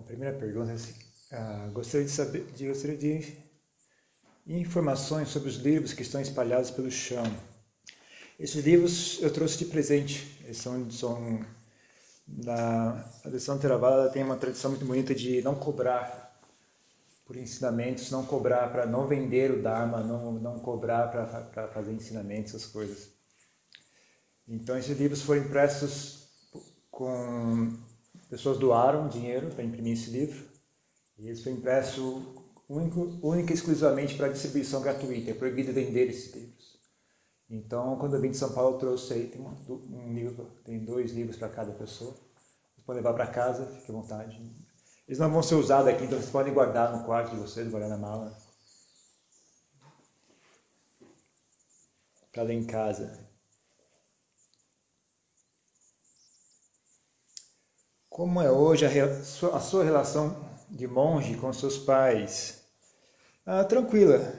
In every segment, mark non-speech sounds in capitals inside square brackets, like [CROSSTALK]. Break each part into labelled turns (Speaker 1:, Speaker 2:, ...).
Speaker 1: A primeira pergunta é assim, ah, gostaria de saber, de, gostaria de informações sobre os livros que estão espalhados pelo chão. Esses livros eu trouxe de presente. Eles são, são na a lição Theravada tem uma tradição muito bonita de não cobrar por ensinamentos, não cobrar para não vender o Dharma, não, não cobrar para fazer ensinamentos, essas coisas. Então esses livros foram impressos com pessoas doaram dinheiro para imprimir esse livro e ele foi impresso único, única e exclusivamente para distribuição gratuita. É proibido vender esses livros. Então, quando eu vim de São Paulo, eu trouxe aí, tem um, um livro, tem dois livros para cada pessoa. Vocês podem levar para casa, fique à vontade. Eles não vão ser usados aqui, então vocês podem guardar no quarto de vocês, guardar na mala. Para ler em casa. Como é hoje a, a sua relação de monge com seus pais? Ah, tranquila.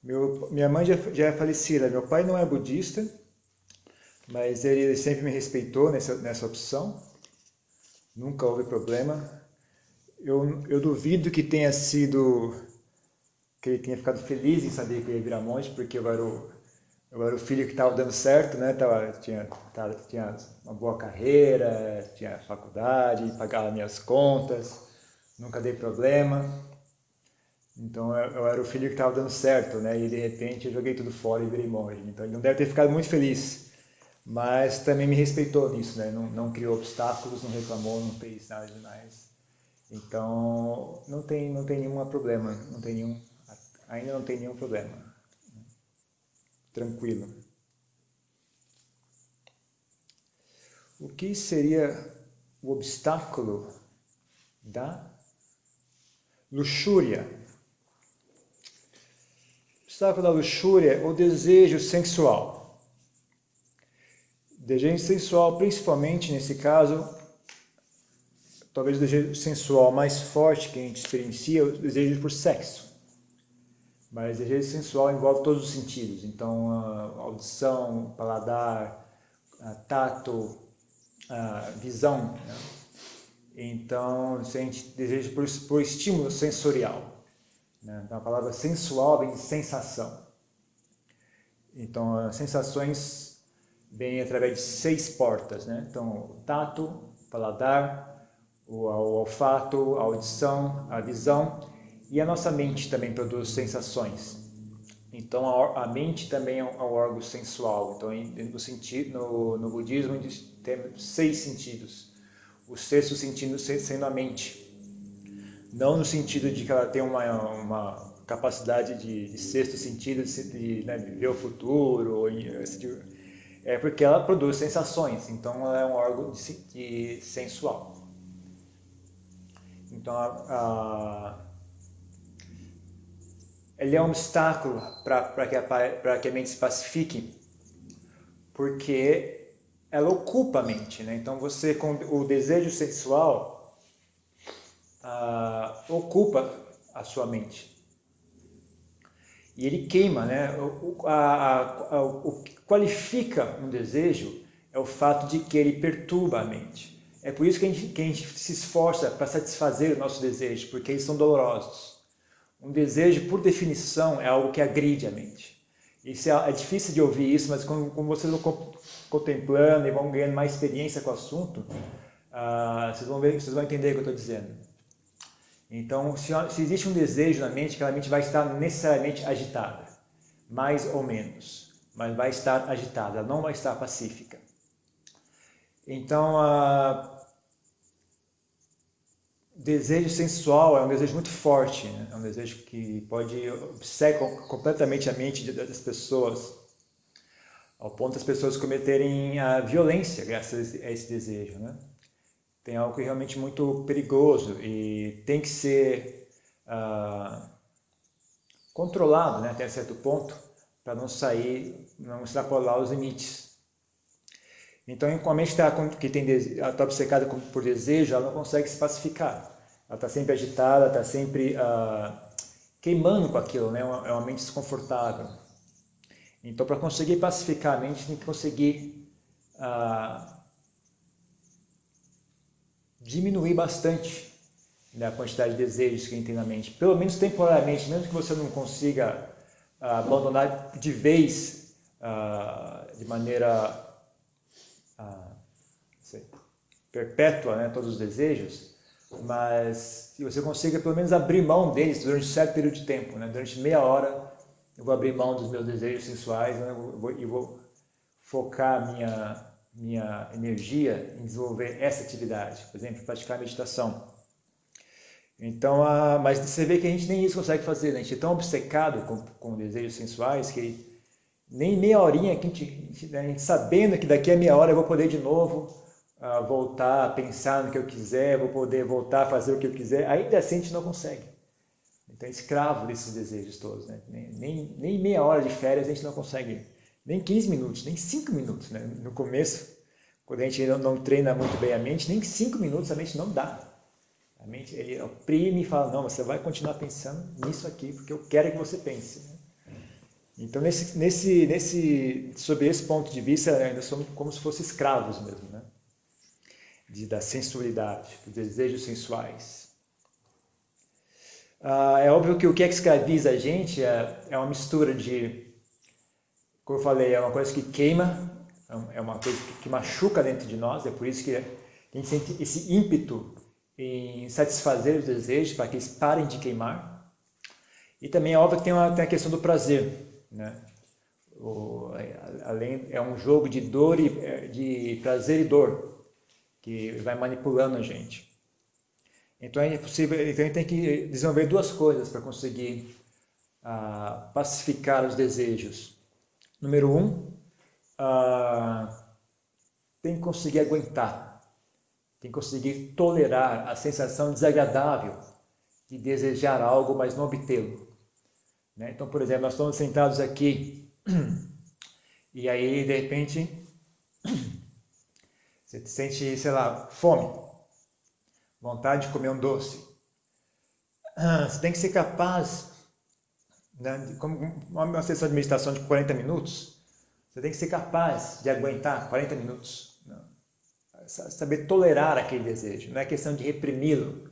Speaker 1: Meu, minha mãe já, já é falecida. Meu pai não é budista, mas ele sempre me respeitou nessa, nessa opção. Nunca houve problema. Eu, eu duvido que tenha sido que ele tenha ficado feliz em saber que eu ia virar monge, porque eu era o, eu era o filho que estava dando certo, né? Tava, tinha, tava, tinha uma boa carreira, tinha faculdade, pagava minhas contas, nunca dei problema. Então eu, era o filho que estava dando certo, né? E de repente eu joguei tudo fora e virei monge. Então ele não deve ter ficado muito feliz, mas também me respeitou nisso, né? Não, não criou obstáculos, não reclamou, não fez nada demais. Então não tem não tem nenhum problema, não tem nenhum ainda não tem nenhum problema. Tranquilo. O que seria o obstáculo da luxúria? obstáculo da luxúria é o desejo sensual. Desejo sensual, principalmente nesse caso, talvez o desejo sensual mais forte que a gente experiencia é o desejo por sexo. Mas desejo sensual envolve todos os sentidos, então a audição, paladar, a tato, a visão. Né? Então, se a gente deseja por, por estímulo sensorial. Né? Então, a palavra sensual vem de sensação. Então, as sensações vêm através de seis portas. Né? Então, o tato, paladar, o, o olfato, a audição, a visão e a nossa mente também produz sensações. Então, a, a mente também é um, é um órgão sensual. Então, no, sentido, no, no budismo, temos seis sentidos. O sexto sentido sendo a mente não no sentido de que ela tem uma, uma capacidade de, de sexto sentido, de, de né, ver o futuro, tipo, é porque ela produz sensações, então ela é um órgão de, de sensual. Então, a, a, ele é um obstáculo para que, a, que a mente se pacifique, porque ela ocupa a mente. Né? Então, você com o desejo sexual ah, ocupa a sua mente. E ele queima, né? O, a, a, o que qualifica um desejo é o fato de que ele perturba a mente. É por isso que a gente, que a gente se esforça para satisfazer o nosso desejo, porque eles são dolorosos. Um desejo, por definição, é algo que agride a mente. Isso é, é difícil de ouvir isso, mas quando, vocês vão contemplando e vão ganhando mais experiência com o assunto, uh, vocês vão ver, vocês vão entender o que eu estou dizendo. Então, se, se existe um desejo na mente, aquela mente vai estar necessariamente agitada, mais ou menos, mas vai estar agitada, não vai estar pacífica. Então, a desejo sensual é um desejo muito forte, né? é um desejo que pode obcecar completamente a mente das pessoas, ao ponto das pessoas cometerem a violência graças a esse desejo. Né? tem algo realmente muito perigoso e tem que ser ah, controlado né, até certo ponto para não sair, não extrapolar os limites. Então, com a mente que está obcecada por desejo, ela não consegue se pacificar. Ela está sempre agitada, está sempre ah, queimando com aquilo, né? é uma, é mente desconfortável. Então, para conseguir pacificar a mente, tem que conseguir ah, diminuir bastante da quantidade de desejos que a gente tem na mente. Pelo menos temporariamente, mesmo que você não consiga uh, abandonar de vez, de maneira sei, perpétua, né, todos os desejos, mas se você consiga pelo menos abrir mão deles durante um certo período de tempo, né, durante meia hora eu vou abrir mão dos meus desejos sensuais né, vou, eu vou focar minha minha energia em desenvolver essa atividade, por exemplo, praticar meditação. Então, a, mas você vê que a gente nem isso consegue fazer, né? a gente é tão obcecado com, com desejos sensuais que nem meia horinha, que a gente, a gente sabendo que daqui a meia hora eu vou poder de novo uh, voltar a pensar no que eu quiser, vou poder voltar a fazer o que eu quiser, ainda assim a gente não consegue. Então, é escravo desses desejos todos. Né? Nem, nem, nem meia hora de férias a gente não consegue nem 15 minutos, nem 5 minutos. Né? No começo, quando a gente não, não treina muito bem a mente, nem 5 minutos a mente não dá. A mente ele oprime e fala, não, você vai continuar pensando nisso aqui, porque eu quero que você pense. Né? Então, nesse, nesse, nesse, sob esse ponto de vista, nós somos como se fossem escravos mesmo, né? De, da sensualidade, dos desejos sensuais. Ah, é óbvio que o que escraviza a gente é, é uma mistura de como eu falei, é uma coisa que queima, é uma coisa que machuca dentro de nós, é por isso que a gente sente esse ímpeto em satisfazer os desejos para que eles parem de queimar. E também é óbvio que tem, uma, tem a questão do prazer, né? O, além é um jogo de dor e é, de prazer e dor que vai manipulando a gente. Então é possível, então a gente tem que desenvolver duas coisas para conseguir ah, pacificar os desejos. Número um, uh, tem que conseguir aguentar, tem que conseguir tolerar a sensação desagradável de desejar algo, mas não obtê-lo. Né? Então, por exemplo, nós estamos sentados aqui e aí, de repente, [CLEARS THROAT] você sente, sei lá, fome, vontade de comer um doce. [CLEARS THROAT] Você tem que ser capaz né, como uma sessão de meditação de 40 minutos, você tem que ser capaz de aguentar 40 minutos. Né? Saber tolerar aquele desejo. Não é questão de reprimi-lo,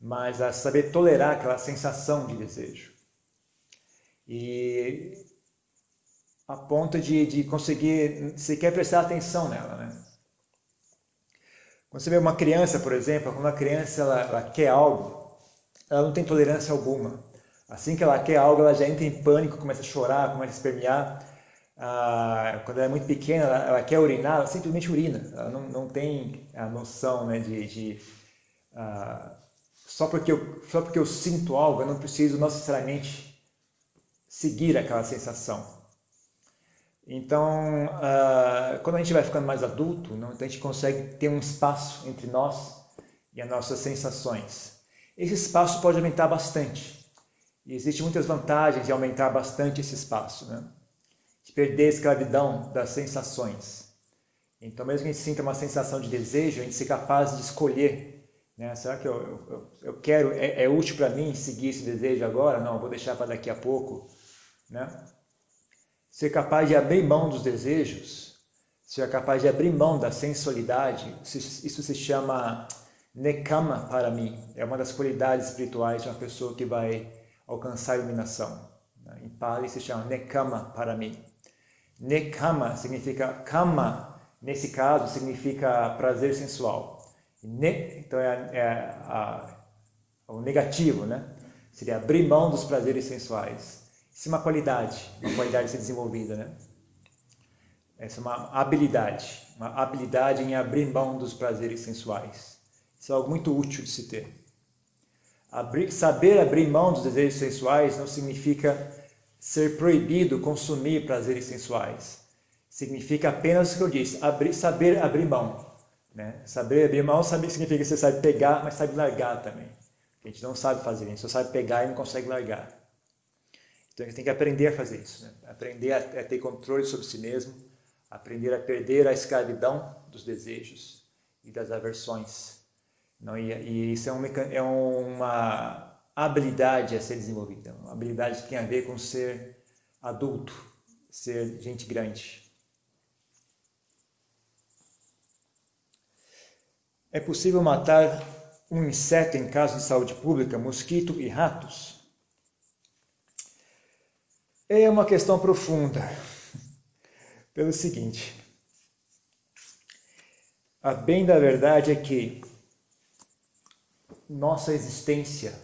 Speaker 1: mas saber tolerar aquela sensação de desejo. E a ponto de, de conseguir sequer prestar atenção nela. Né? Quando você vê uma criança, por exemplo, quando a criança ela, ela quer algo, ela não tem tolerância alguma Assim que ela quer algo, ela já entra em pânico, começa a chorar, começa a espernear. Ah, quando ela é muito pequena, ela, ela, quer urinar, ela simplesmente urina. Ela não, não tem a noção né, de, de ah, só, porque eu, só porque eu sinto algo, eu não preciso necessariamente seguir aquela sensação. Então, ah, quando a gente vai ficando mais adulto, não, então a gente consegue ter um espaço entre nós e as nossas sensações. Esse espaço pode aumentar bastante. E existem muitas vantagens de aumentar bastante esse espaço, né? de perder a escravidão das sensações. Então, mesmo que a gente sinta uma sensação de desejo, a gente ser capaz de escolher. Né? Será que eu, eu, eu quero, é, é útil para mim seguir esse desejo agora? Não, vou deixar para daqui a pouco. Né? Ser capaz de abrir mão dos desejos, ser capaz de abrir mão da sensualidade, isso se chama nekama para mim. É uma das qualidades espirituais de uma pessoa que vai alcançar a iluminação. Em Pali se chama Nekama para mim. Nekama significa kama, nesse caso significa prazer sensual. Ne, então é, é a, o negativo, né? Seria abrir mão dos prazeres sensuais. Isso é uma qualidade, uma qualidade a ser desenvolvida, né? Essa é uma habilidade, uma habilidade em abrir mão dos prazeres sensuais. Isso é algo muito útil de se ter. Abrir, saber abrir mão dos desejos sensuais não significa ser proibido consumir prazeres sensuais. Significa apenas o que eu disse, abrir, saber abrir mão. Né? Saber abrir mão significa que você sabe pegar, mas sabe largar também. A gente não sabe fazer isso, só sabe pegar e não consegue largar. Então gente tem que aprender a fazer isso, né? aprender a, a ter controle sobre si mesmo, aprender a perder a escravidão dos desejos e das aversões não, e, e isso é, um, é uma habilidade a ser desenvolvida, uma habilidade que tem a ver com ser adulto, ser gente grande. É possível matar um inseto em caso de saúde pública, mosquito e ratos? É uma questão profunda. Pelo seguinte, a bem da verdade é que nossa existência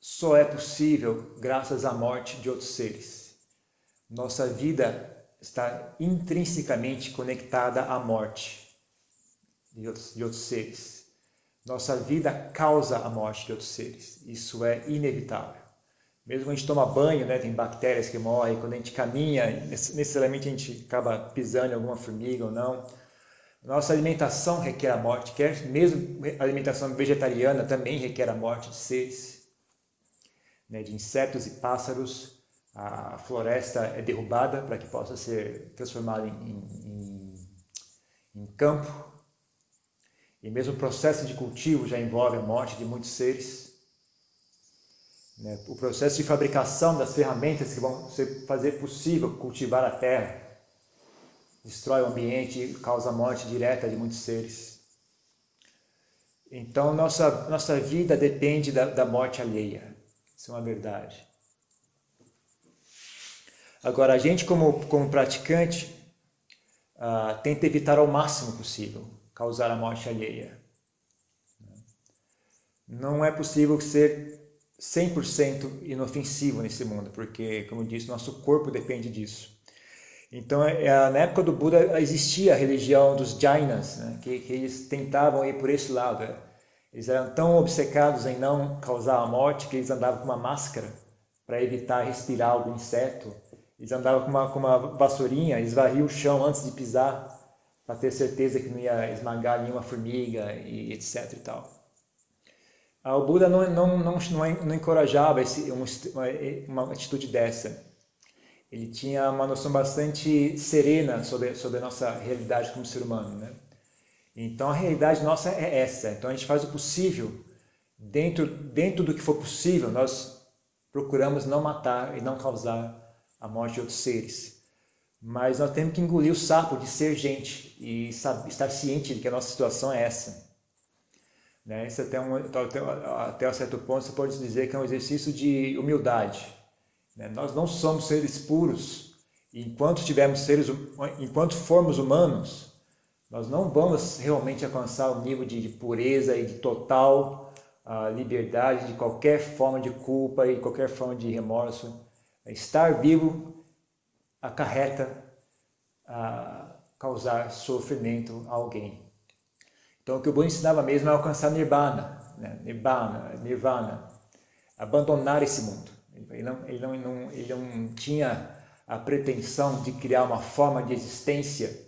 Speaker 1: só é possível graças à morte de outros seres. Nossa vida está intrinsecamente conectada à morte de outros, de outros seres. Nossa vida causa a morte de outros seres. Isso é inevitável. Mesmo quando a gente toma banho, né, tem bactérias que morrem. Quando a gente caminha, necessariamente a gente acaba pisando em alguma formiga ou não. Nossa alimentação requer a morte, quer mesmo a alimentação vegetariana também requer a morte de seres, né, de insetos e pássaros. A floresta é derrubada para que possa ser transformada em, em, em campo. E mesmo o processo de cultivo já envolve a morte de muitos seres. Né? O processo de fabricação das ferramentas que vão fazer possível cultivar a terra destrói o ambiente e causa a morte direta de muitos seres. Então, nossa, nossa vida depende da, da morte alheia. Isso é uma verdade. Agora, a gente, como, como praticante, uh, tenta evitar ao máximo possível causar a morte alheia. Não é possível ser 100% inofensivo nesse mundo, porque, como eu disse, nosso corpo depende disso. Então, é, é, na época do Buda existia a religião dos Jainas, né? que, que, eles tentavam ir por esse lado. Né? Eles eram tão obcecados em não causar a morte que eles andavam com uma máscara para evitar respirar algum inseto. Eles andavam com uma, com uma vassourinha, eles varriam o chão antes de pisar para ter certeza que não ia esmagar nenhuma formiga e etc e tal. O Buda não, não, não, não, encorajava esse, uma, atitude dessa ele tinha uma noção bastante serena sobre, sobre a nossa realidade como ser humano. Né? Então a realidade nossa é essa. Então a gente faz o possível, dentro, dentro do que for possível, nós procuramos não matar e não causar a morte de outros seres. Mas nós temos que engolir o sapo de ser gente e estar ciente de que a nossa situação é essa. Né? Isso até um, até, até um certo ponto você pode dizer que é um exercício de humildade né? Nós não somos seres puros. enquanto tivermos seres, enquanto formos humanos, nós não vamos realmente alcançar o nível de, de pureza e de total uh, liberdade de qualquer forma de culpa e qualquer forma de remorso. Estar vivo acarreta uh, causar sofrimento a alguém. Então, o que o Buda ensinava mesmo é alcançar nirvana, né? nirvana, nirvana, abandonar esse mundo. Ele não, ele não, não, ele não tinha a pretensão de criar uma forma de existência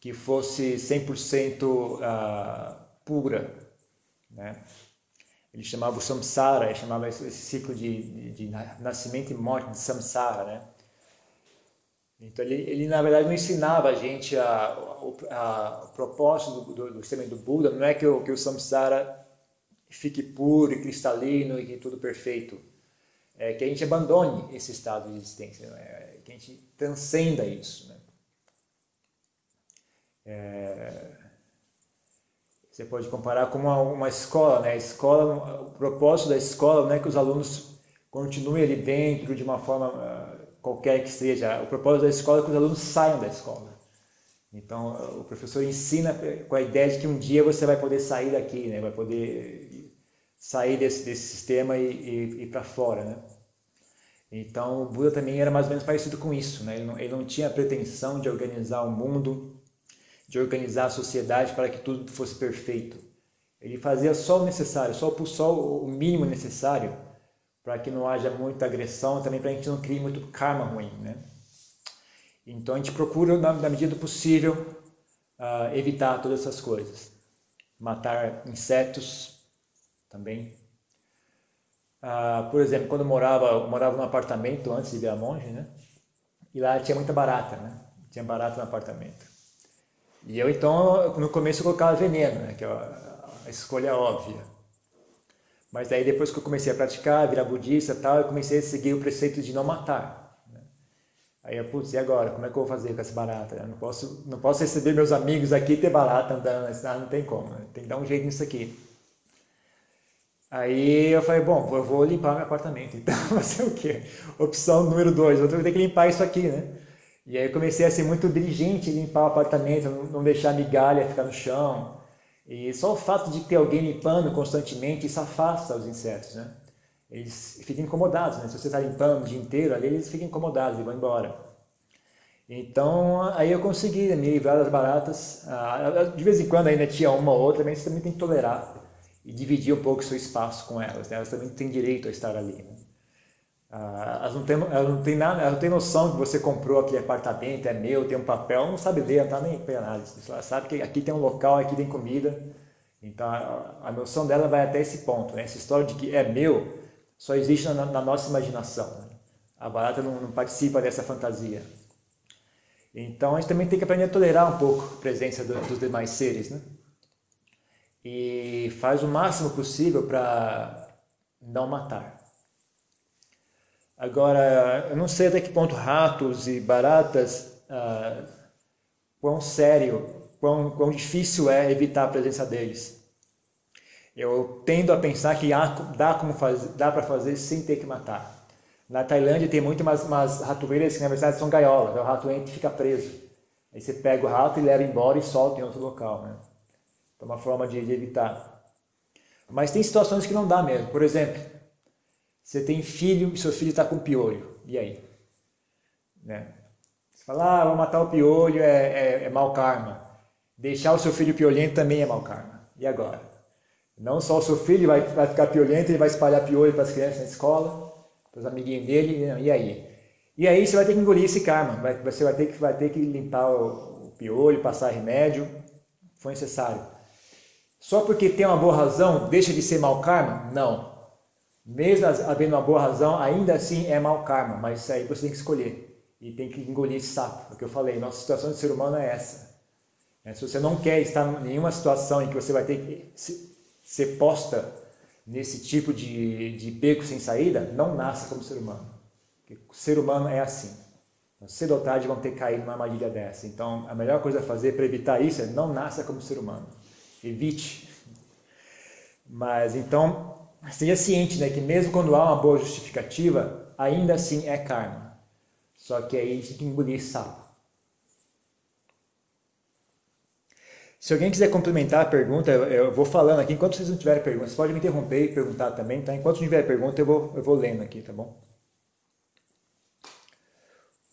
Speaker 1: que fosse 100% uh, ah, pura. Né? Ele chamava o samsara, ele chamava esse, ciclo de, de, de, nascimento e morte de samsara. Né? Então, ele, ele, na verdade não ensinava a gente a, a, a o propósito do, do, do do Buda, não é que o, que o samsara fique puro e cristalino e que tudo perfeito é, que a gente abandone esse estado de existência, né? que a gente transcenda isso. Né? É, você pode comparar com uma, uma escola, né? A escola, o propósito da escola não é que os alunos continuem ali dentro de uma forma uh, qualquer que seja. O propósito da escola é que os alunos saiam da escola. Então, o professor ensina com a ideia de que um dia você vai poder sair daqui, né? Vai poder sair desse, desse sistema e, e ir para fora, né? Então, o Buda também era mais ou menos parecido com isso, né? Ele não, ele não tinha a pretensão de organizar o mundo, de organizar a sociedade para que tudo fosse perfeito. Ele fazia só o necessário, só, só o mínimo necessário para que não haja muita agressão, também para a gente não crie muito karma ruim, né? Então a gente procura, na, na medida do possível, uh, evitar todas essas coisas. Matar insetos, também. Ah, por exemplo, quando eu morava, eu morava num apartamento antes de virar monge, né? E lá tinha muita barata, né? Tinha barata no apartamento. E eu então, no começo eu colocava veneno, né? Que é a escolha óbvia. Mas aí depois que eu comecei a praticar, virar budista tal, eu comecei a seguir o preceito de não matar. Aí eu, putz, e agora? Como é que eu vou fazer com essa barata? Eu não posso, não posso receber meus amigos aqui e ter barata andando, ah, não tem como, né? tem que dar um jeito nisso aqui. Aí eu falei, bom, eu vou limpar meu apartamento, [LAUGHS] então vai ser o quê? Opção número dois, eu vou ter que limpar isso aqui, né? E aí eu comecei a ser muito diligente limpar o apartamento, não deixar migalha ficar no chão. E só o fato de ter alguém limpando constantemente, isso afasta os insetos, né? Eles ficam incomodados, né? Se você está limpando o dia inteiro ali, eles ficam incomodados e vão embora. Então, aí eu consegui me livrar das baratas. Ah, de vez em quando ainda tinha uma ou outra, mas você também tem que tolerar e dividir um pouco o seu espaço com elas. Né? Elas também têm direito a estar ali. Né? Ah, elas, não têm, elas não têm nada, elas não têm noção que você comprou aquele apartamento, é meu, tem um papel, não sabe ler, não está nem para nada. Ela sabe que aqui tem um local, aqui tem comida. Então, a, a noção dela vai até esse ponto. Né? Essa história de que é meu, só existe na, na nossa imaginação. Né? A barata não, não, participa dessa fantasia. Então a gente também tem que aprender a tolerar um pouco a presença do, dos demais seres. Né? E faz o máximo possível para não matar. Agora, eu não sei até que ponto ratos e baratas, ah, quão sério, quão, quão difícil é evitar a presença deles. Eu tendo a pensar que dá, dá para fazer sem ter que matar. Na Tailândia tem muito umas, umas ratoeiras que na verdade são gaiolas, o rato entra e fica preso. Aí você pega o rato e leva embora e solta em outro local. Né? É uma forma de, de evitar. Mas tem situações que não dá mesmo. Por exemplo, você tem filho e seu filho está com piolho. E aí? Né? Você fala, ah, vou matar o piolho, é, é, é mau karma. Deixar o seu filho piolhento também é mau karma. E agora? Não só o seu filho vai, vai ficar piolento, ele vai espalhar piolho para as crianças na escola, para os amiguinhos dele, e aí? E aí você vai ter que engolir esse karma, vai, você vai ter que, vai ter que limpar o, o piolho, passar remédio, foi necessário. Só porque tem uma boa razão, deixa de ser mau karma? Não. Mesmo havendo uma boa razão, ainda assim é mau karma, mas isso aí você tem que escolher. E tem que engolir esse sapo, porque eu falei, nossa situação de ser humano é essa. É, se você não quer estar em nenhuma situação em que você vai ter que ser posta nesse tipo de, de beco sem saída, não nasce como ser humano. Porque o ser humano é assim. Então, cedo ou tarde vão ter cair numa armadilha dessa. Então, a melhor coisa a fazer para evitar isso é não nasça como ser humano. Evite. Mas, então, seja ciente né, que mesmo quando há uma boa justificativa, ainda assim é karma. Só que aí a gente tem que engolir sapo. Se alguém quiser complementar a pergunta, eu vou falando aqui. Enquanto vocês não tiverem perguntas, pode me interromper e perguntar também, tá? Enquanto não tiver pergunta, eu vou, eu vou lendo aqui, tá bom?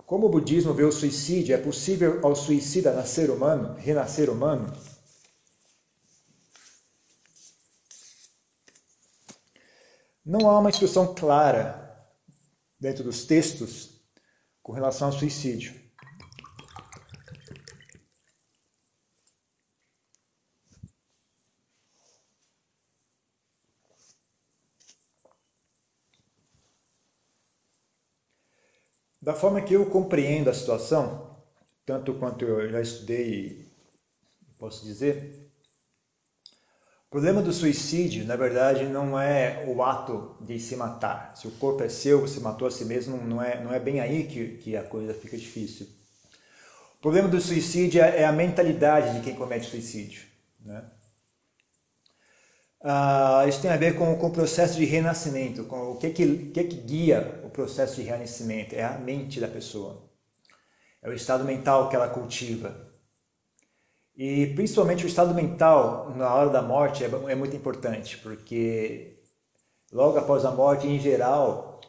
Speaker 1: Como o budismo vê o suicídio, é possível ao suicida nascer humano, renascer humano? Não há uma instrução clara dentro dos textos com relação ao suicídio. Da forma que eu compreendo a situação, tanto quanto eu já estudei, posso dizer, o problema do suicídio, na verdade, não é o ato de se matar. Se o corpo é seu, você matou a si mesmo, não é, não é bem aí que, que a coisa fica difícil. O problema do suicídio é a mentalidade de quem comete suicídio. Né? Uh, isso tem a ver com, com o processo de renascimento, com o que, que, que, que guia o processo de renascimento. É a mente da pessoa, é o estado mental que ela cultiva. E principalmente o estado mental na hora da morte é, é muito importante, porque logo após a morte, em geral,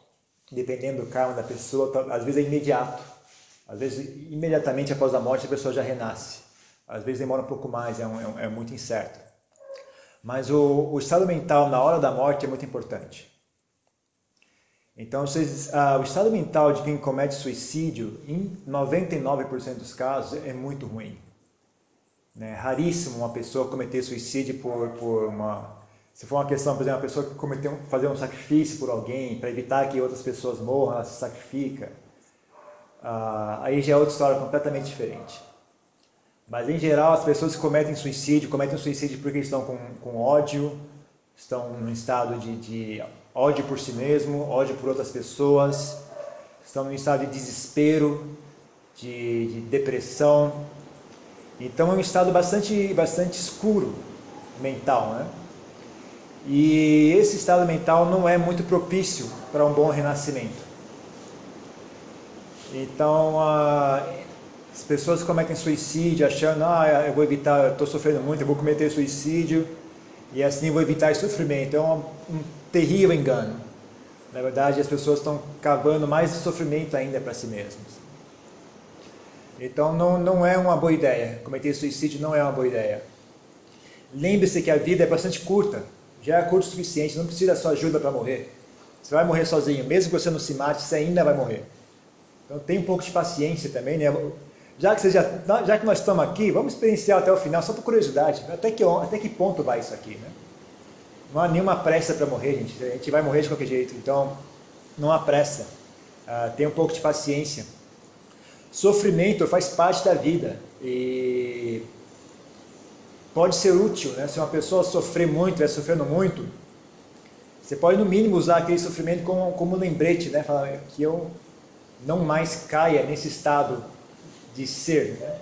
Speaker 1: dependendo do karma da pessoa, às vezes é imediato. Às vezes, imediatamente após a morte, a pessoa já renasce. Às vezes demora um pouco mais, é, um, é, é muito incerto. Mas o, o estado mental na hora da morte é muito importante. Então, vocês, ah, o estado mental de quem comete suicídio, em 99% dos casos, é muito ruim. É raríssimo uma pessoa cometer suicídio por, por uma. Se for uma questão, por exemplo, uma pessoa que cometeu, fazer um sacrifício por alguém, para evitar que outras pessoas morram, ela se sacrifica. Ah, aí já é outra história completamente diferente. Mas em geral, as pessoas que cometem suicídio, cometem suicídio porque estão com, com ódio, estão num estado de, de ódio por si mesmo, ódio por outras pessoas, estão em estado de desespero, de, de depressão. Então é um estado bastante, bastante escuro mental, né? E esse estado mental não é muito propício para um bom renascimento. Então, as pessoas cometem suicídio achando, ah, eu vou evitar, estou sofrendo muito, eu vou cometer suicídio e assim vou evitar esse sofrimento. É um, um terrível engano. Na verdade, as pessoas estão cavando mais sofrimento ainda para si mesmas. Então, não, não é uma boa ideia. Cometer suicídio não é uma boa ideia. Lembre-se que a vida é bastante curta. Já é curto o suficiente, não precisa da sua ajuda para morrer. Você vai morrer sozinho. Mesmo que você não se mate, você ainda vai morrer. Então, tenha um pouco de paciência também, né? Já que, já, já que nós estamos aqui, vamos experienciar até o final, só por curiosidade. Até que, até que ponto vai isso aqui, né? Não há nenhuma pressa para morrer, gente. A gente vai morrer de qualquer jeito. Então, não há pressa. Uh, tenha um pouco de paciência. Sofrimento faz parte da vida e pode ser útil, né? Se uma pessoa sofrer muito, vai sofrendo muito, você pode no mínimo usar aquele sofrimento como, como um lembrete, né? Falar que eu não mais caia nesse estado de ser. Né?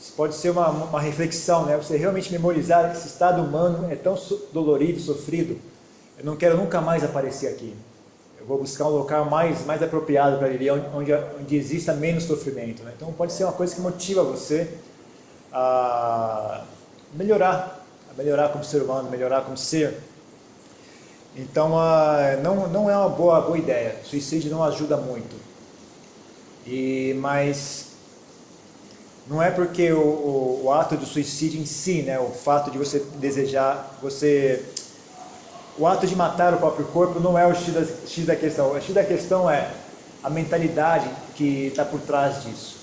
Speaker 1: Isso pode ser uma, uma reflexão, né? Você realmente memorizar esse estado humano é tão dolorido, sofrido. Eu não quero nunca mais aparecer aqui. Eu vou buscar um local mais, mais apropriado para viver, onde, onde exista menos sofrimento. Né? Então pode ser uma coisa que motiva você a melhorar, a melhorar como ser humano, melhorar como ser. Então não, não é uma boa, boa ideia. Suicídio não ajuda muito. E, mas não é porque o, o, o, ato do suicídio em si, né, o fato de você desejar, você o ato de matar o próprio corpo não é o X da, X da questão. O X da questão é a mentalidade que está por trás disso.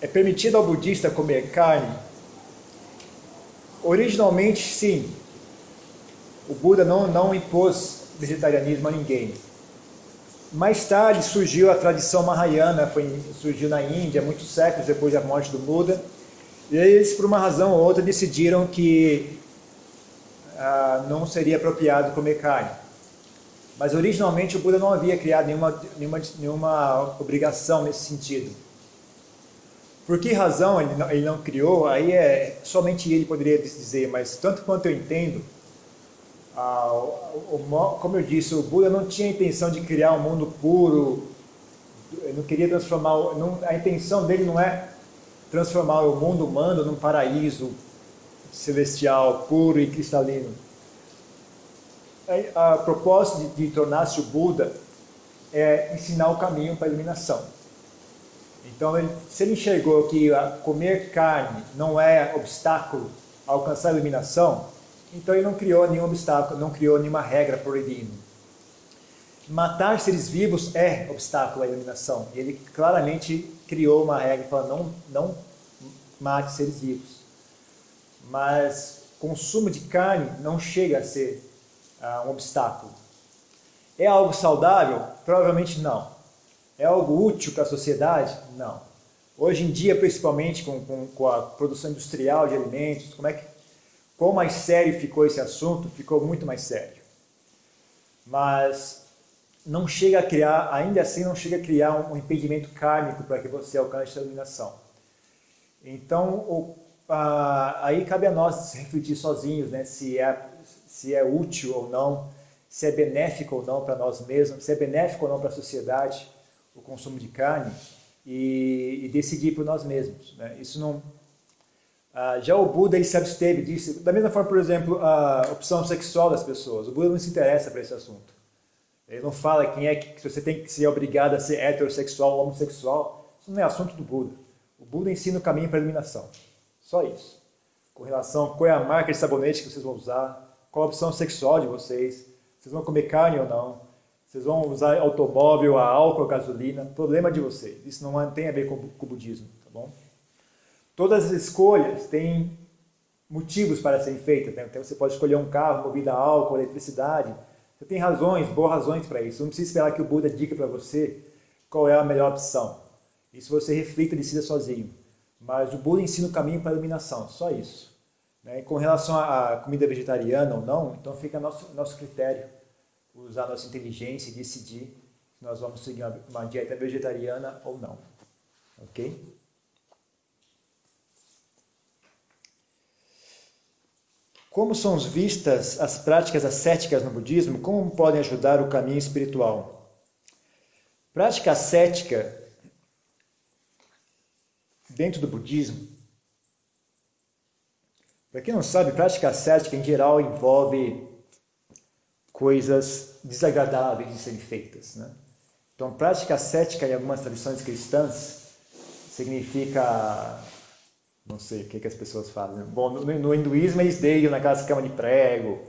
Speaker 1: É permitido ao budista comer carne? Originalmente, sim, o Buda não, não impôs vegetarianismo a ninguém. Mais tarde surgiu a tradição Mahayana, foi, surgiu na Índia, muitos séculos depois da morte do Buda. E eles, por uma razão ou outra, decidiram que ah, não seria apropriado comer carne. Mas originalmente o Buda não havia criado nenhuma, nenhuma, nenhuma obrigação nesse sentido. Por que razão ele não, ele não criou? Aí é somente ele poderia dizer, mas tanto quanto eu entendo, o, como eu disse, o Buda não tinha a intenção de criar um mundo puro, não queria transformar, não, a intenção dele não é transformar o mundo humano num paraíso celestial, puro e cristalino. A, a propósito de, de tornar-se o Buda é ensinar o caminho para a iluminação. Então, ele, se ele enxergou que comer carne não é obstáculo a alcançar a iluminação, então ele não criou nenhum obstáculo, não criou nenhuma regra proibindo. Matar seres vivos é obstáculo à iluminação. Ele claramente criou uma regra para não, não mate seres vivos. Mas consumo de carne não chega a ser uh, um obstáculo. É algo saudável? Provavelmente não. É algo útil para a sociedade? Não. Hoje em dia, principalmente com, com, com a produção industrial de alimentos, como é que Quão mais sério ficou esse assunto? Ficou muito mais sério. Mas não chega a criar, ainda assim não chega a criar um impedimento kármico para que você alcance a iluminação. Então, o, a, aí cabe a nós refletir sozinhos, né, se é, se é útil ou não, se é benéfico ou não para nós mesmos, se é benéfico ou não para a sociedade o consumo de carne e, e decidir por nós mesmos. Né? Isso não ah, já o Buda ele se absteve disso. Da mesma forma, por exemplo, a opção sexual das pessoas. O Buda não se interessa para esse assunto. Ele não fala quem é que se você tem que ser obrigado a ser heterossexual ou homossexual. Isso não é assunto do Buda. O Buda ensina o caminho para a iluminação. Só isso. Com relação a qual é a marca de sabonete que vocês vão usar, qual a opção sexual de vocês, vocês vão comer carne ou não, vocês vão usar automóvel, a álcool, a gasolina, problema de vocês. Isso não tem a ver com o budismo, tá bom? Todas as escolhas têm motivos para serem feitas. Né? Então você pode escolher um carro movido a álcool, eletricidade. Você tem razões, boas razões para isso. Não precisa esperar que o Buda diga para você qual é a melhor opção. Isso você reflita e decida sozinho. Mas o Buda ensina o caminho para a iluminação, só isso. Né? Com relação à comida vegetariana ou não, então fica nosso, nosso critério usar nossa inteligência e decidir se nós vamos seguir uma, uma dieta vegetariana ou não. Ok? Como são vistas as práticas ascéticas no budismo? Como podem ajudar o caminho espiritual? Prática ascética dentro do budismo. Para quem não sabe, prática ascética em geral envolve coisas desagradáveis de serem feitas. Né? Então, prática ascética em algumas tradições cristãs significa não sei o que, que as pessoas fazem. Bom, no, no hinduísmo eles deitam naquelas camas de prego,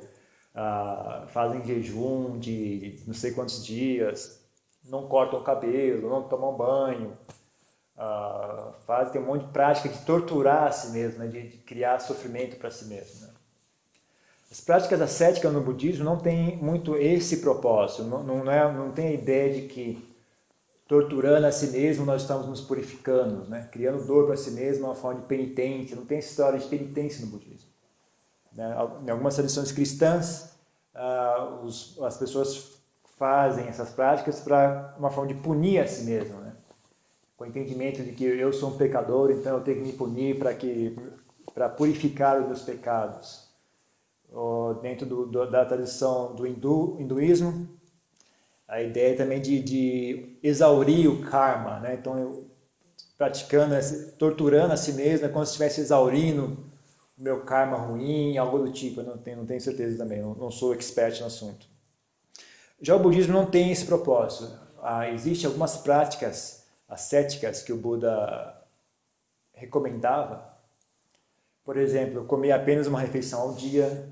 Speaker 1: ah, fazem jejum de não sei quantos dias, não cortam o cabelo, não tomam banho, ah, fazem tem um monte de prática de torturar a si mesmo, né, de, de criar sofrimento para si mesmo. Né. As práticas ascéticas no budismo não tem muito esse propósito, não, não, é, não tem a ideia de que torturando a si mesmo, nós estamos nos purificando, né? criando dor para si mesmo, uma forma de penitência. Não tem história de penitência no budismo. Né? Em algumas tradições cristãs, os, as pessoas fazem essas práticas para uma forma de punir a si mesmo, né? com o entendimento de que eu sou um pecador, então eu tenho que me punir para que para purificar os meus pecados. Dentro do, da tradição do hindu, hinduísmo, a ideia também de, de exaurir o karma, né? Então, eu, praticando, torturando a si mesmo, é como se estivesse exaurindo o meu karma ruim, algo do tipo. Eu não tenho, não tenho certeza também, não, não sou expert no assunto. Já o budismo não tem esse propósito. Ah, Existem algumas práticas ascéticas que o Buda recomendava. Por exemplo, comer apenas uma refeição ao dia,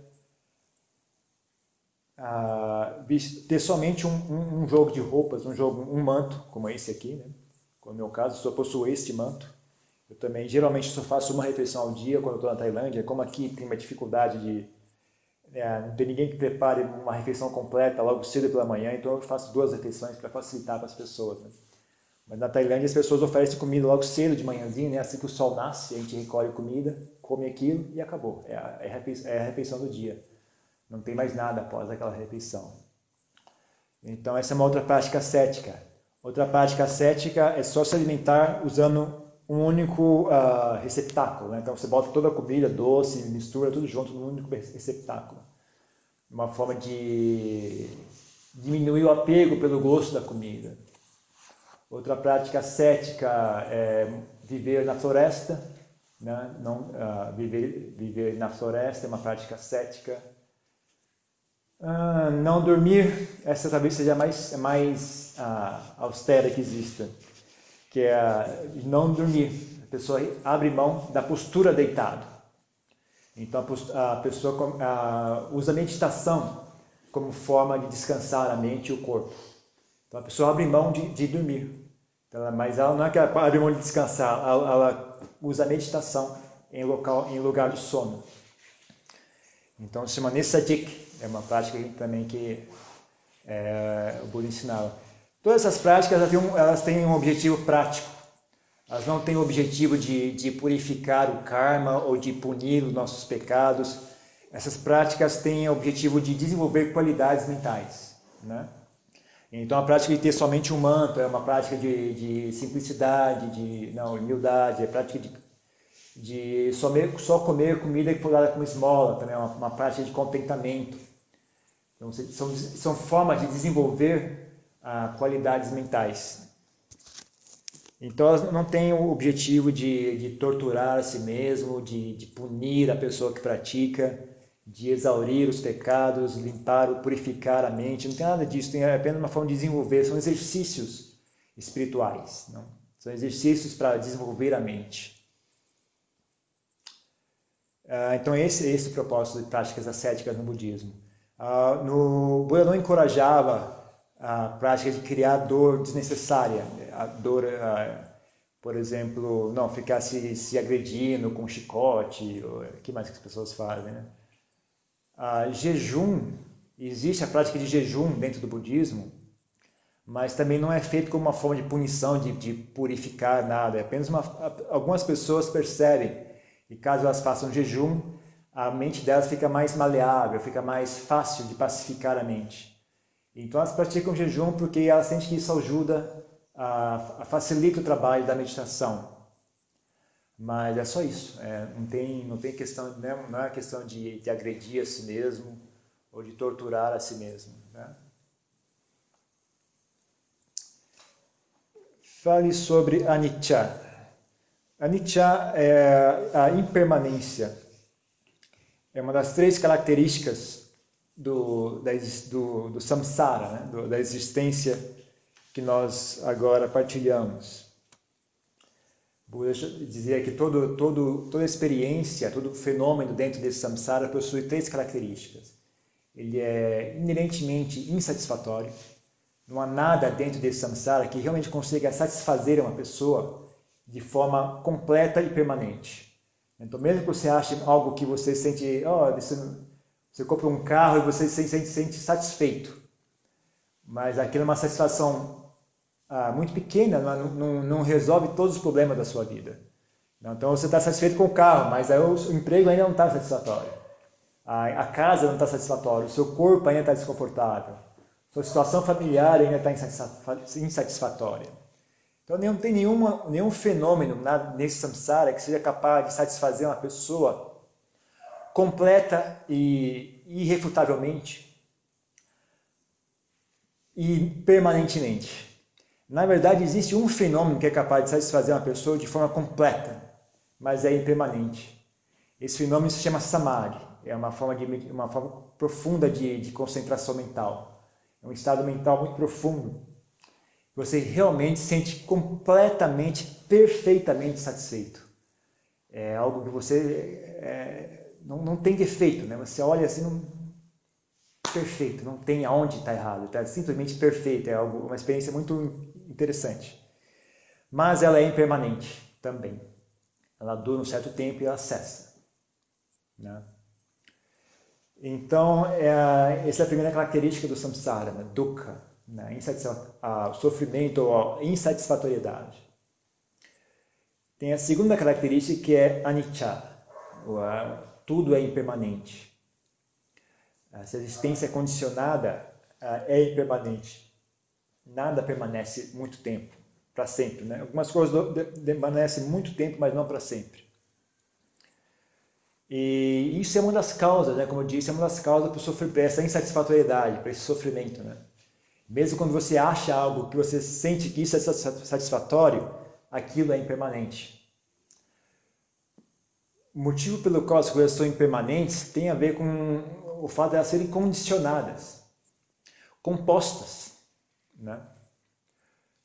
Speaker 1: ter somente um, um, um, jogo de roupas, um jogo, um manto, como esse aqui, né? Como no meu caso, só possuo este manto. Eu também, geralmente, só faço uma refeição ao dia quando estou na Tailândia. Como aqui tem uma dificuldade de... É, não tem ninguém que prepare uma refeição completa logo cedo pela manhã, então eu faço duas refeições para facilitar para as pessoas. Né? Mas na Tailândia as pessoas oferecem comida logo cedo de manhãzinho, né? assim que o sol nasce, a gente recolhe comida, come aquilo e acabou. É a, é a refeição do dia. Não tem mais nada após aquela refeição. Então, essa é uma outra prática cética. Outra prática cética é só se alimentar usando um único uh, receptáculo. Né? Então, você bota toda a comida, doce, mistura tudo junto num único receptáculo. Uma forma de diminuir o apego pelo gosto da comida. Outra prática cética é viver na floresta. Né? Não, uh, viver, viver na floresta é uma prática cética. Ah, não dormir, essa talvez seja a mais, mais ah, austera que exista, que é não dormir. A pessoa abre mão da postura deitado. Então a pessoa usa a meditação como forma de descansar a mente e o corpo. Então a pessoa abre mão de, de dormir. Então, mas ela não é que ela abre mão de descansar, ela, ela usa a meditação em, local, em lugar de sono. Então se chama Nesadik, é uma prática também que é, o Buda ensinava. Todas essas práticas elas têm, um, elas têm um objetivo prático. Elas não têm o objetivo de, de purificar o karma ou de punir os nossos pecados. Essas práticas têm o objetivo de desenvolver qualidades mentais. Né? Então a prática de ter somente um manto é uma prática de, de simplicidade, de não, humildade, é prática de, de só, comer comida que for dada como esmola, também é uma, uma prática de contentamento. Então, são, são formas de desenvolver ah, qualidades mentais. Então, elas não têm o objetivo de, de torturar a si mesmo, de, de punir a pessoa que pratica, de exaurir os pecados, limpar, purificar a mente. Não tem nada disso, tem apenas uma forma de desenvolver. São exercícios espirituais. Não? São exercícios para desenvolver a mente. Ah, então, esse, esse é o propósito de práticas ascéticas no budismo. Uh, no Buda não encorajava a prática de criar dor desnecessária, a dor, uh, por exemplo, não ficar se, se agredindo com chicote, o que mais que as pessoas fazem, né? Uh, jejum, existe a prática de jejum dentro do budismo, mas também não é feito como uma forma de punição, de, de purificar nada, é apenas uma, algumas pessoas percebem e caso elas façam jejum, a mente delas fica mais maleável, fica mais fácil de pacificar a mente. Então elas praticam jejum porque elas sentem que isso ajuda a, a facilita o trabalho da meditação. Mas é só isso. É, não tem não tem questão né, não é questão de, de agredir a si mesmo ou de torturar a si mesmo. Né? Fale sobre anicca. Anicca é a impermanência. É uma das três características do, da, do, do samsara, né? do, da existência que nós agora partilhamos. Buda dizia que todo, todo, toda experiência, todo fenômeno dentro desse samsara possui três características. Ele é inerentemente insatisfatório, não há nada dentro desse samsara que realmente consiga satisfazer uma pessoa de forma completa e permanente. Então, mesmo que você ache algo que você sente, oh, você, você compra um carro e você se sente, sente satisfeito, mas aquilo é uma satisfação ah, muito pequena, não, não, não, resolve todos os problemas da sua vida. Então você está satisfeito com o carro, mas o emprego ainda não está satisfatório. A, a, casa não está satisfatória, o seu corpo ainda está desconfortável, sua situação familiar ainda está insatisfatória. Então não tem nenhuma, nenhum fenômeno nesse samsara que seja capaz de satisfazer uma pessoa completa e irrefutavelmente e permanentemente. Na verdade, existe um fenômeno que é capaz de satisfazer uma pessoa de forma completa, mas é impermanente. Esse fenômeno se chama samadhi, é uma forma, de, uma forma profunda de, de concentração mental. É um estado mental muito profundo. Você realmente se sente completamente, perfeitamente satisfeito. É algo que você é, não, não tem defeito, né? Você olha assim, não, perfeito, não tem aonde está errado, está simplesmente perfeito, é algo, uma experiência muito interessante. Mas ela é impermanente também. Ela dura um certo tempo e ela cessa. Né? Então, é, essa é a primeira característica do samsara, né? dukkha, né? a, sofrimento ou a insatisfatoriedade. Tem a segunda característica que é anicca, ou a, tudo é impermanente. Essa existência condicionada é impermanente nada permanece muito tempo, para sempre. Né? Algumas coisas permanecem muito tempo, mas não para sempre. E isso é uma das causas, né? como eu disse, é uma das causas para essa insatisfatoriedade, para esse sofrimento. Né? Mesmo quando você acha algo que você sente que isso é satisfatório, aquilo é impermanente. O motivo pelo qual as coisas são impermanentes tem a ver com o fato de elas serem condicionadas, compostas. Né?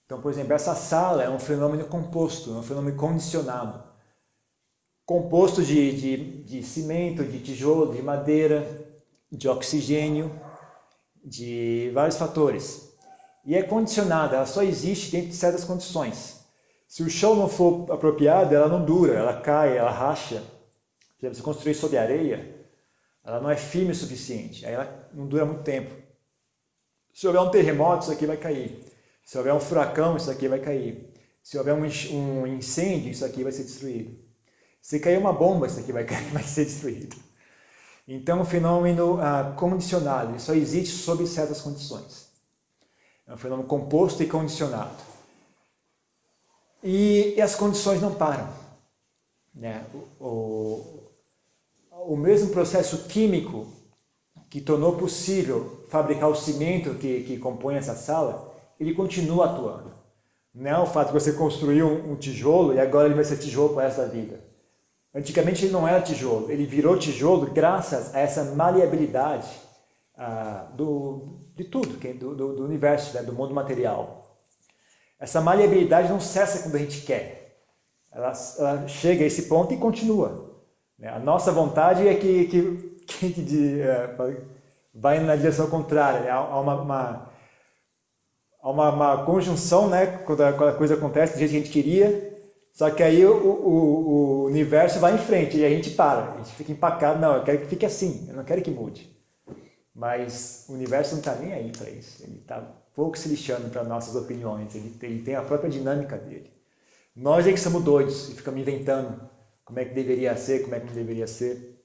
Speaker 1: Então, por exemplo, essa sala é um fenômeno composto, é um fenômeno condicionado. Composto de, de, de cimento, de tijolo, de madeira, de oxigênio, de vários fatores. E é condicionada, ela só existe dentro de certas condições. Se o chão não for apropriado, ela não dura, ela cai, ela racha. Se você construir sobre areia, ela não é firme o suficiente, aí ela não dura muito tempo. Se houver um terremoto, isso aqui vai cair. Se houver um furacão, isso aqui vai cair. Se houver um incêndio, isso aqui vai ser destruído. Se cair uma bomba, isso aqui vai, [LAUGHS] cair, vai ser destruído. Então, o fenômeno ah, condicionado só existe sob certas condições. É um fenômeno composto e condicionado. E, e as condições não param. Né? O, o, o mesmo processo químico que tornou possível fabricar o cimento que, que compõe essa sala, ele continua atuando. Não é o fato de você construir um, um tijolo e agora ele vai ser tijolo para essa vida. Antigamente ele não era tijolo, ele virou tijolo graças a essa maleabilidade ah, do, de tudo, do, do, do universo, né, do mundo material. Essa maleabilidade não cessa quando a gente quer. Ela, ela chega a esse ponto e continua. Né? A nossa vontade é que, que que de, é, vai na direção contrária. Há uma, uma, uma, uma conjunção né, quando a, quando a, coisa acontece do jeito que a gente queria, só que aí o, o, o, universo vai em frente e a gente para, a gente fica empacado. Não, eu quero que fique assim, eu não quero que mude. Mas o universo não está nem aí para isso, ele está pouco se lixando para nossas opiniões, ele, ele tem a própria dinâmica dele. Nós é que somos doidos e ficamos inventando como é que deveria ser, como é que não deveria ser.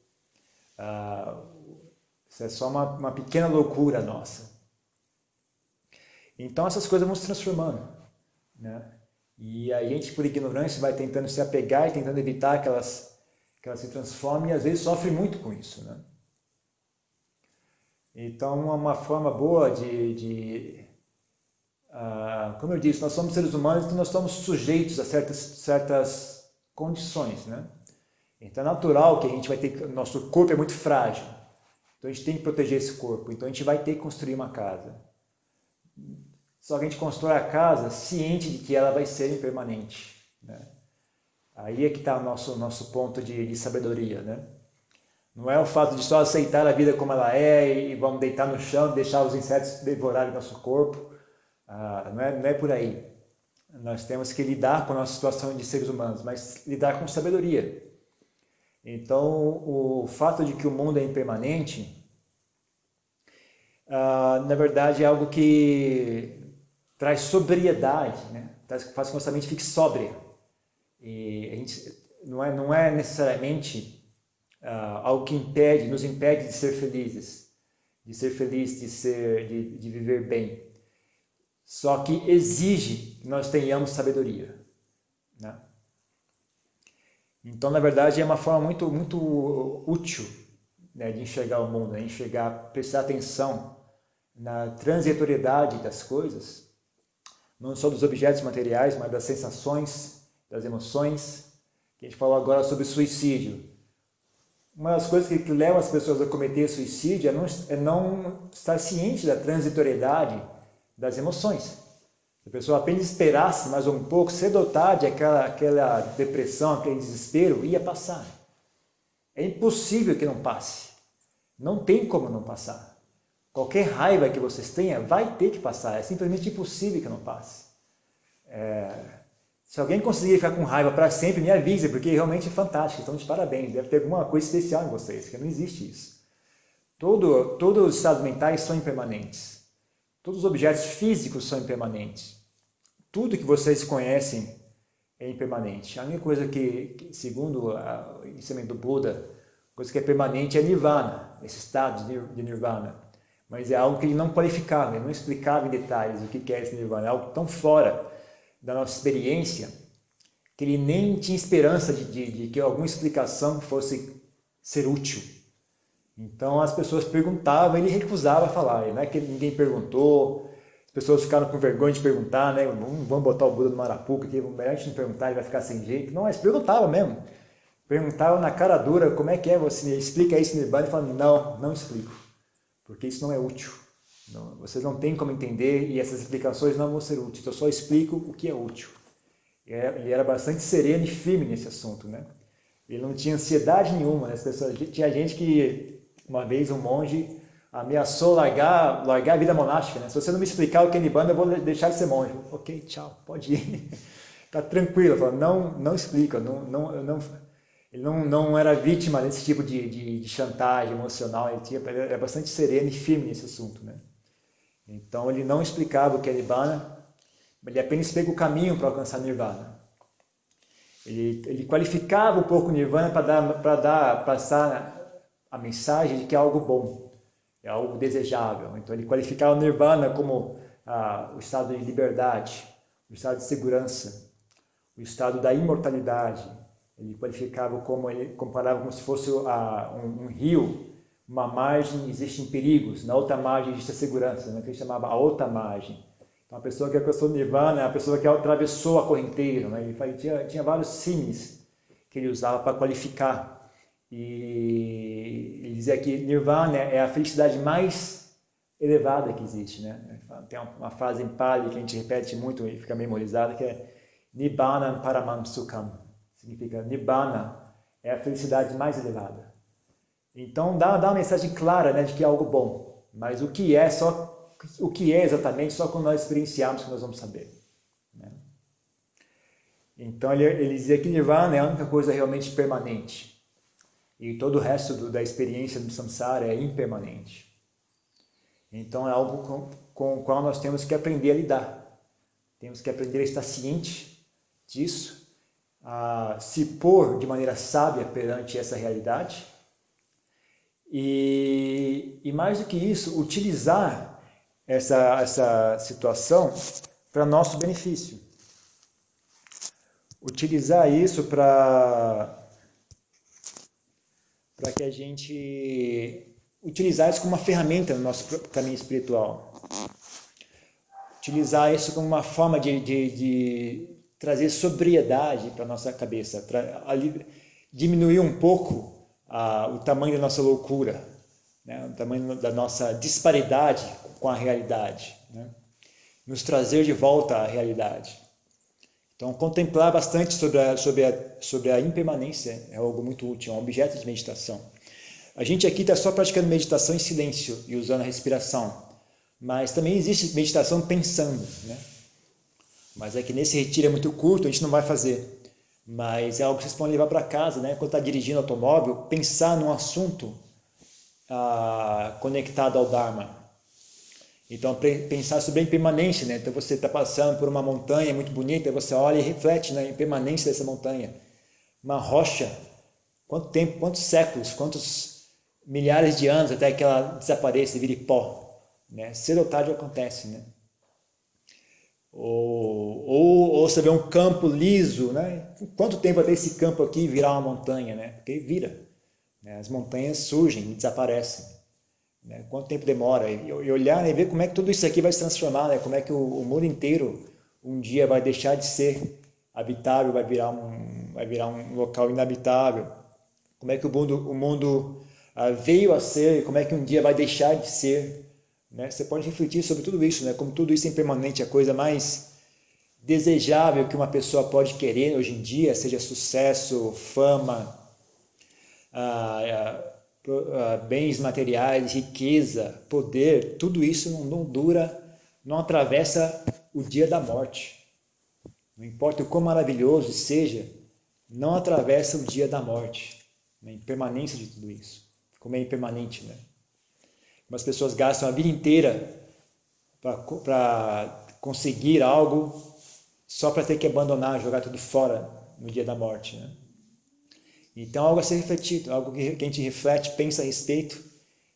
Speaker 1: Ah, isso é só uma, uma pequena loucura nossa. Então essas coisas vão se transformando. Né? E a gente, por ignorância, vai tentando se apegar e tentando evitar que elas, que elas se transformem e às vezes sofre muito com isso. Né? Então, uma forma boa de, de uh, como eu disse, nós somos seres humanos, então nós estamos sujeitos a certas, certas condições, né? Então é natural que a gente vai ter, nosso corpo é muito frágil, então a gente tem que proteger esse corpo, então a gente vai ter que construir uma casa. Só que a gente constrói a casa ciente de que ela vai ser impermanente, né? Aí é que está o nosso, nosso ponto de, de sabedoria, né? Não é o fato de só aceitar a vida como ela é e vamos deitar no chão e deixar os insetos devorarem nosso corpo. Ah, não, é, não é por aí. Nós temos que lidar com a nossa situação de seres humanos, mas lidar com sabedoria. Então, o fato de que o mundo é impermanente, ah, na verdade, é algo que traz sobriedade, né? faz com que nossa mente fique sóbria. E a gente, não, é, não é necessariamente uh, algo que impede, nos impede de ser felizes, de ser feliz, de ser, de, de viver bem. Só que exige que nós tenhamos sabedoria, né? Então, na verdade, é uma forma muito, muito útil né, de enxergar o mundo, né? enxergar, prestar atenção na transitoriedade das coisas, não só dos objetos materiais, mas das sensações, das emoções. A gente falou agora sobre suicídio uma das coisas que, que levam as pessoas a cometer suicídio é não, é não estar ciente da transitoriedade das emoções. Se a pessoa apenas esperasse mais um pouco, cedo ou tarde, aquela, aquela depressão, aquele desespero ia passar. É impossível que não passe. Não tem como não passar. Qualquer raiva que vocês tenham vai ter que passar. É simplesmente impossível que não passe. É, se alguém conseguir ficar com raiva para sempre, me avise, porque realmente é fantástico. Então, de parabéns. Deve ter alguma coisa especial em vocês, porque não existe isso. Todo, todos os estados mentais são impermanentes. Todos os objetos físicos são impermanentes. Tudo que vocês conhecem é impermanente. A única coisa que, segundo o ensinamento do Buda, coisa que é permanente é nirvana, esse estado de nirvana. Mas é algo que ele não qualificava, ele não explicava em detalhes o que é esse nirvana. É algo tão fora da nossa experiência, que ele nem tinha esperança de, de, de que alguma explicação fosse ser útil. Então as pessoas perguntavam, ele recusava falar. Não é que ninguém perguntou, as pessoas ficaram com vergonha de perguntar, né? Vamos botar o Buda no Marapuca, que melhor a gente não perguntar, ele vai ficar sem jeito. Não, mas perguntava mesmo. Perguntava na cara dura como é que é você, explica isso Nibbana, e falava, não, não explico, porque isso não é útil. Não, vocês não têm como entender e essas explicações não vão ser úteis. Eu só explico o que é útil. É, ele era bastante sereno e firme nesse assunto, né? Ele não tinha ansiedade nenhuma. Né? As pessoas, tinha gente que, uma vez, um monge ameaçou largar, largar a vida monástica. Né? Se você não me explicar o que é Nibbana, eu vou deixar de ser monge. Ok, tchau, pode ir. Está [LAUGHS] tranquilo. Falou, não, não explica. Não, não, não, ele não, não era vítima desse tipo de, de, de chantagem emocional. Ele, tinha, ele era bastante sereno e firme nesse assunto, né? Então ele não explicava o que é Nibbana, ele apenas explica o caminho para alcançar Nirvana. Ele, ele qualificava um pouco Nirvana para dar, para dar, passar a mensagem de que é algo bom, é algo desejável. Então ele qualificava o Nirvana como ah, o estado de liberdade, o estado de segurança, o estado da imortalidade. Ele qualificava como ele comparava como se fosse ah, um, um rio uma margem existem perigos, na outra margem existe a segurança, né, que ele chamava a outra margem. Então, a pessoa que alcançou Nirvana é a pessoa que atravessou a correnteira. Né? Ele tinha, tinha vários sims que ele usava para qualificar. E ele dizia que Nirvana é a felicidade mais elevada que existe. Né? Tem uma frase em Pali que a gente repete muito e fica memorizada, que é Nibbana Paramam Sukham. Significa Nibbana é a felicidade mais elevada. Então dá, dá uma mensagem clara né, de que é algo bom, mas o que é só o que é exatamente só quando nós experienciarmos que nós vamos saber. Né? Então ele, ele dizia que Nirvana é a única coisa realmente permanente e todo o resto do, da experiência do samsara é impermanente. Então é algo com, com o qual nós temos que aprender a lidar. Temos que aprender a estar ciente disso, a se pôr de maneira sábia perante essa realidade E, e mais do que isso, utilizar essa, essa situação para nosso benefício. Utilizar isso para para que a gente utilizar isso como uma ferramenta no nosso caminho espiritual. Utilizar isso como uma forma de, de, de trazer sobriedade para nossa cabeça, ali, diminuir um pouco o tamanho da nossa loucura, né? o tamanho da nossa disparidade com a realidade, né? nos trazer de volta à realidade. Então, contemplar bastante sobre a, sobre a, sobre a impermanência é algo muito útil, é um objeto de meditação. A gente aqui está só praticando meditação em silêncio e usando a respiração, mas também existe meditação pensando, né? Mas é que nesse retiro é muito curto, a gente não vai fazer. Mas é algo que vocês podem levar para casa, né? Quando está dirigindo automóvel, pensar num assunto ah, conectado ao Dharma. Então, pensar sobre a impermanência, né? Então, você está passando por uma montanha muito bonita, você olha e reflete na impermanência dessa montanha. Uma rocha, quanto tempo, quantos séculos, quantos milhares de anos até que ela desapareça e vire pó, né? Cedo ou tarde acontece, né? Ou, ou, ou você vê um campo liso, né? Quanto tempo até esse campo aqui virar uma montanha, né? Porque vira. Né? As montanhas surgem e desaparecem. Né? Quanto tempo demora? E, e olhar né? e ver como é que tudo isso aqui vai se transformar, né? Como é que o, o mundo inteiro um dia vai deixar de ser habitável, vai virar um, vai virar um local inabitável. Como é que o mundo, o mundo uh, veio a ser, como é que um dia vai deixar de ser. Né? Você pode refletir sobre tudo isso, né? como tudo isso é impermanente, a coisa mais desejável que uma pessoa pode querer hoje em dia, seja sucesso, fama, ah, ah, ah, bens materiais, riqueza, poder, tudo isso não, não dura, não atravessa o dia da morte. Não importa o quão maravilhoso seja, não atravessa o dia da morte, a impermanência de tudo isso. Como é impermanente, né? As pessoas gastam a vida inteira para conseguir algo só para ter que abandonar, jogar tudo fora no dia da morte. Né? Então, algo a ser refletido, algo que a gente reflete, pensa a respeito,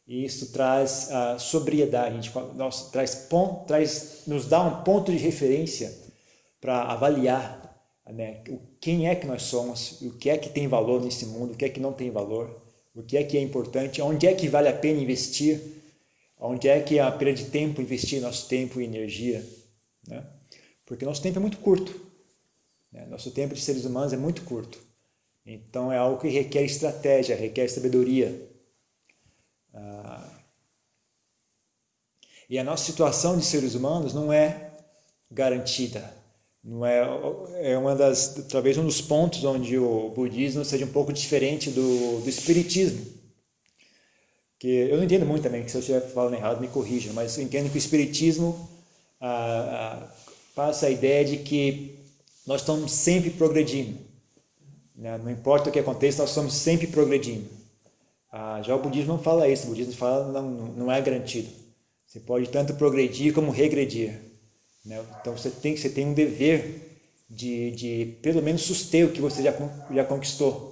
Speaker 1: e isso traz a sobriedade, a gente nós, traz, ponto, traz, nos dá um ponto de referência para avaliar né, quem é que nós somos, o que é que tem valor nesse mundo, o que é que não tem valor, o que é que é importante, onde é que vale a pena investir Onde é que é a perda de tempo investir nosso tempo e energia? Né? Porque nosso tempo é muito curto. Né? Nosso tempo de seres humanos é muito curto. Então é algo que requer estratégia, requer sabedoria. Ah, e a nossa situação de seres humanos não é garantida. Não é, é uma das, talvez um dos pontos onde o budismo seja um pouco diferente do, do espiritismo que eu não entendo muito também, que se eu estiver falando errado me corrija, mas eu entendo que o Espiritismo ah, ah, passa a ideia de que nós estamos sempre progredindo. Né? Não importa o que aconteça, nós estamos sempre progredindo. Ah, já o budismo não fala isso, o budismo fala não, não é garantido. Você pode tanto progredir como regredir. Né? Então você tem, você tem um dever de, de pelo menos suster o que você já, já conquistou.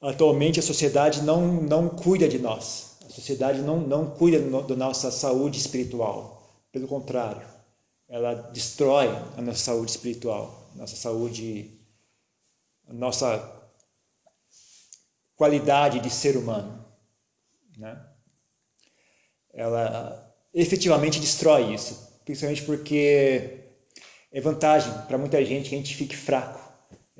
Speaker 1: Atualmente a sociedade não, não cuida de nós. A sociedade não, não cuida da nossa saúde espiritual. Pelo contrário, ela destrói a nossa saúde espiritual, nossa saúde, a nossa qualidade de ser humano. Né? Ela efetivamente destrói isso, principalmente porque é vantagem para muita gente que a gente fique fraco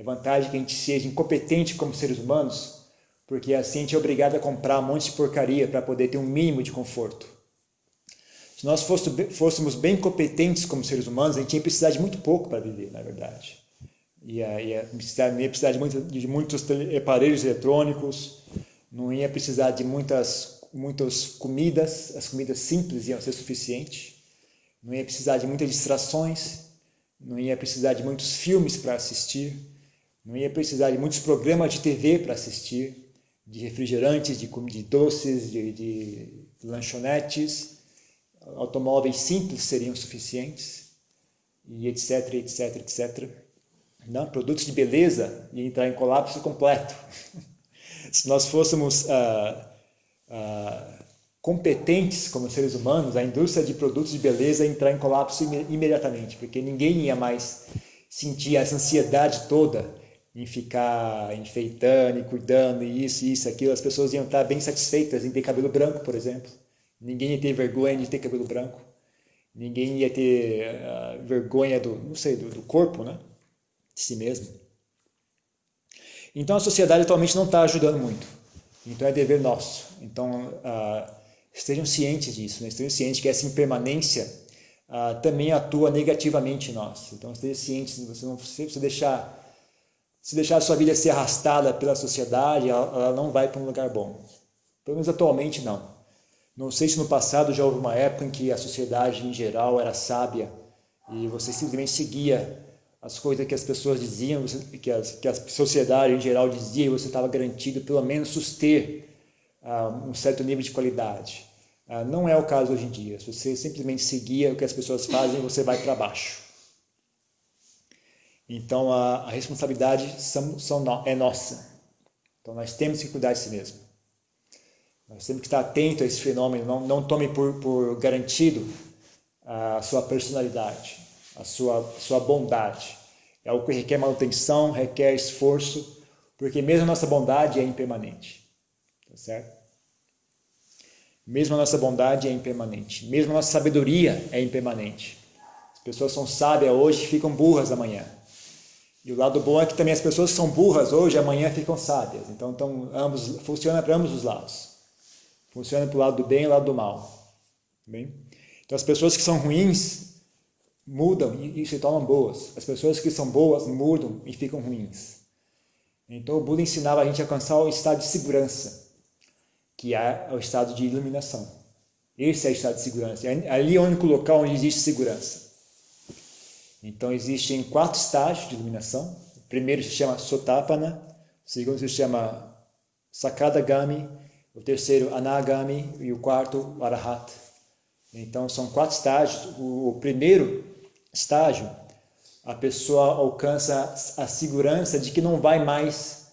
Speaker 1: é vantagem que a gente seja incompetente como seres humanos, porque assim a gente é obrigado a comprar um monte de porcaria para poder ter um mínimo de conforto. Se nós fôssemos bem competentes como seres humanos, a gente ia precisar de muito pouco para viver, na verdade. Ia, ia, precisar, ia precisar de, muito, de muitos aparelhos eletrônicos, não ia precisar de muitas, muitas comidas, as comidas simples iam ser suficientes, não ia precisar de muitas distrações, não ia precisar de muitos filmes para assistir, não ia precisar de muitos programas de TV para assistir, de refrigerantes, de, de doces, de, de lanchonetes, automóveis simples seriam suficientes, e etc, etc, etc. Não, produtos de beleza ia entrar em colapso completo. [LAUGHS] Se nós fôssemos uh, ah, competentes como seres humanos, a indústria de produtos de beleza entrar em colapso imediatamente, porque ninguém ia mais sentir essa ansiedade toda em ficar enfeitando e cuidando, e isso, isso, aquilo. As pessoas iam estar bem satisfeitas em ter cabelo branco, por exemplo. Ninguém ia ter vergonha de ter cabelo branco. Ninguém ia ter uh, vergonha do, não sei, do, do corpo, né? De si mesmo. Então a sociedade atualmente não está ajudando muito. Então é dever nosso. Então uh, estejam cientes disso, né? estejam cientes que essa impermanência uh, também atua negativamente em nós. Então estejam cientes, você não você deixar se deixar sua vida ser arrastada pela sociedade, ela, ela não vai para um lugar bom. Pelo menos atualmente não. Não sei se no passado já houve uma época em que a sociedade em geral era sábia e você simplesmente seguia as coisas que as pessoas diziam, que, as, que a sociedade em geral dizia, e você estava garantido pelo menos suster uh, um certo nível de qualidade. Uh, não é o caso hoje em dia. Se você simplesmente seguia o que as pessoas fazem, você vai para baixo. Então a, a responsabilidade são, são é nossa. Então nós temos que cuidar de si mesmo. Nós temos que estar atento a esse fenômeno. Não, não tome por, por garantido a sua personalidade a sua, sua bondade. É algo que requer manutenção, requer esforço, porque mesmo a nossa bondade é impermanente. Tá certo? Mesmo a nossa bondade é impermanente. Mesmo a nossa sabedoria é impermanente. As pessoas são sábias hoje e ficam burras amanhã. E o lado bom é que também as pessoas são burras hoje amanhã ficam sábias. Então, então ambos, funciona para ambos os lados. Funciona para o lado do bem e o lado do mal. Bem? Então as pessoas que são ruins mudam e, se tornam boas. As pessoas que são boas mudam e ficam ruins. Então o Buda ensinava a gente a alcançar o estado de segurança, que é o estado de iluminação. Esse é o estado de segurança. É ali é o único local onde existe segurança. Então existem quatro estágios de iluminação. O primeiro se chama Sotapana, o segundo se chama Sakadagami, o terceiro Anagami e o quarto Arahat. Então são quatro estágios. O primeiro estágio, a pessoa alcança a segurança de que não vai mais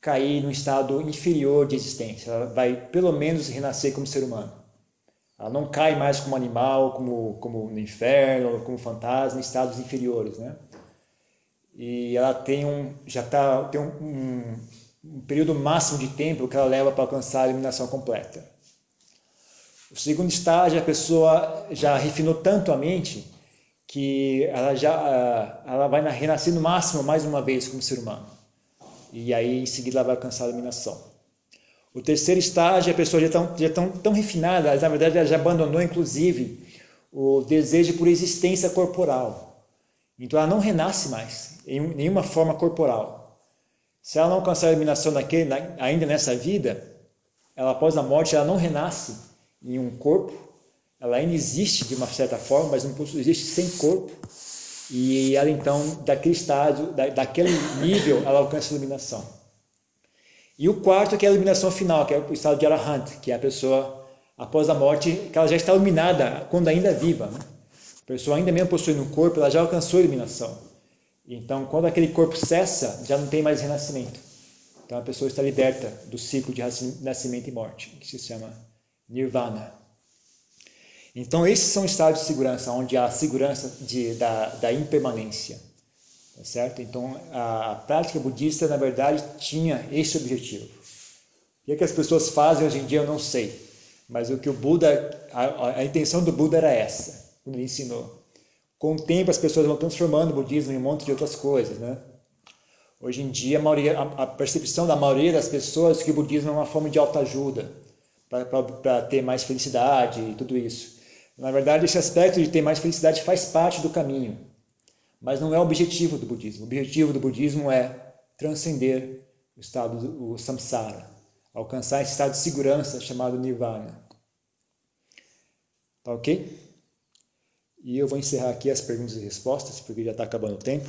Speaker 1: cair no estado inferior de existência. Ela vai pelo menos renascer como ser humano. Ela não cai mais como animal, como, como no inferno, como fantasma, em estados inferiores, né? E ela tem um, já tá, tem um, um, um período máximo de tempo que ela leva para alcançar a eliminação completa. O segundo estágio, a pessoa já refinou tanto a mente que ela já ah, ela vai renascer no máximo mais uma vez como ser humano. E aí em seguida ela vai alcançar a iluminação. O terceiro estágio, a pessoa já tão, já tão, tão refinada, na verdade ela já abandonou inclusive o desejo por existência corporal. Então ela não renasce mais em nenhuma forma corporal. Se ela não alcançar a iluminação daquele, ainda nessa vida, ela após a morte ela não renasce em um corpo ela ainda existe de uma certa forma, mas não existe sem corpo. E ela então, daquele estágio, da, daquele nível, ela alcança a iluminação. E o quarto, que é a iluminação final, que é o estado de Arahant, que é a pessoa, após a morte, que ela já está iluminada quando ainda é viva. Né? A pessoa ainda mesmo possuindo um corpo, ela já alcançou a iluminação. Então, quando aquele corpo cessa, já não tem mais renascimento. Então, a pessoa está liberta do ciclo de nascimento e morte, que se chama Nirvana. Então, esses são estados de segurança, onde há a segurança de, da, da impermanência. Tá certo? Então, a, a prática budista, na verdade, tinha esse objetivo. O que, é que as pessoas fazem hoje em dia, eu não sei. Mas o que o Buda, a, a intenção do Buda era essa, quando ele ensinou. Com o tempo, as pessoas vão transformando o budismo em um monte de outras coisas, né? Hoje em dia, a, maioria, a, percepção da maioria das pessoas é que o budismo é uma forma de autoajuda, para ter mais felicidade e tudo isso. Na verdade, esse aspecto de ter mais felicidade faz parte do caminho, mas não é o objetivo do budismo. O objetivo do budismo é transcender o estado do samsara, alcançar esse estado de segurança chamado nirvana. Tá ok? E eu vou encerrar aqui as perguntas e respostas, porque já está acabando o tempo.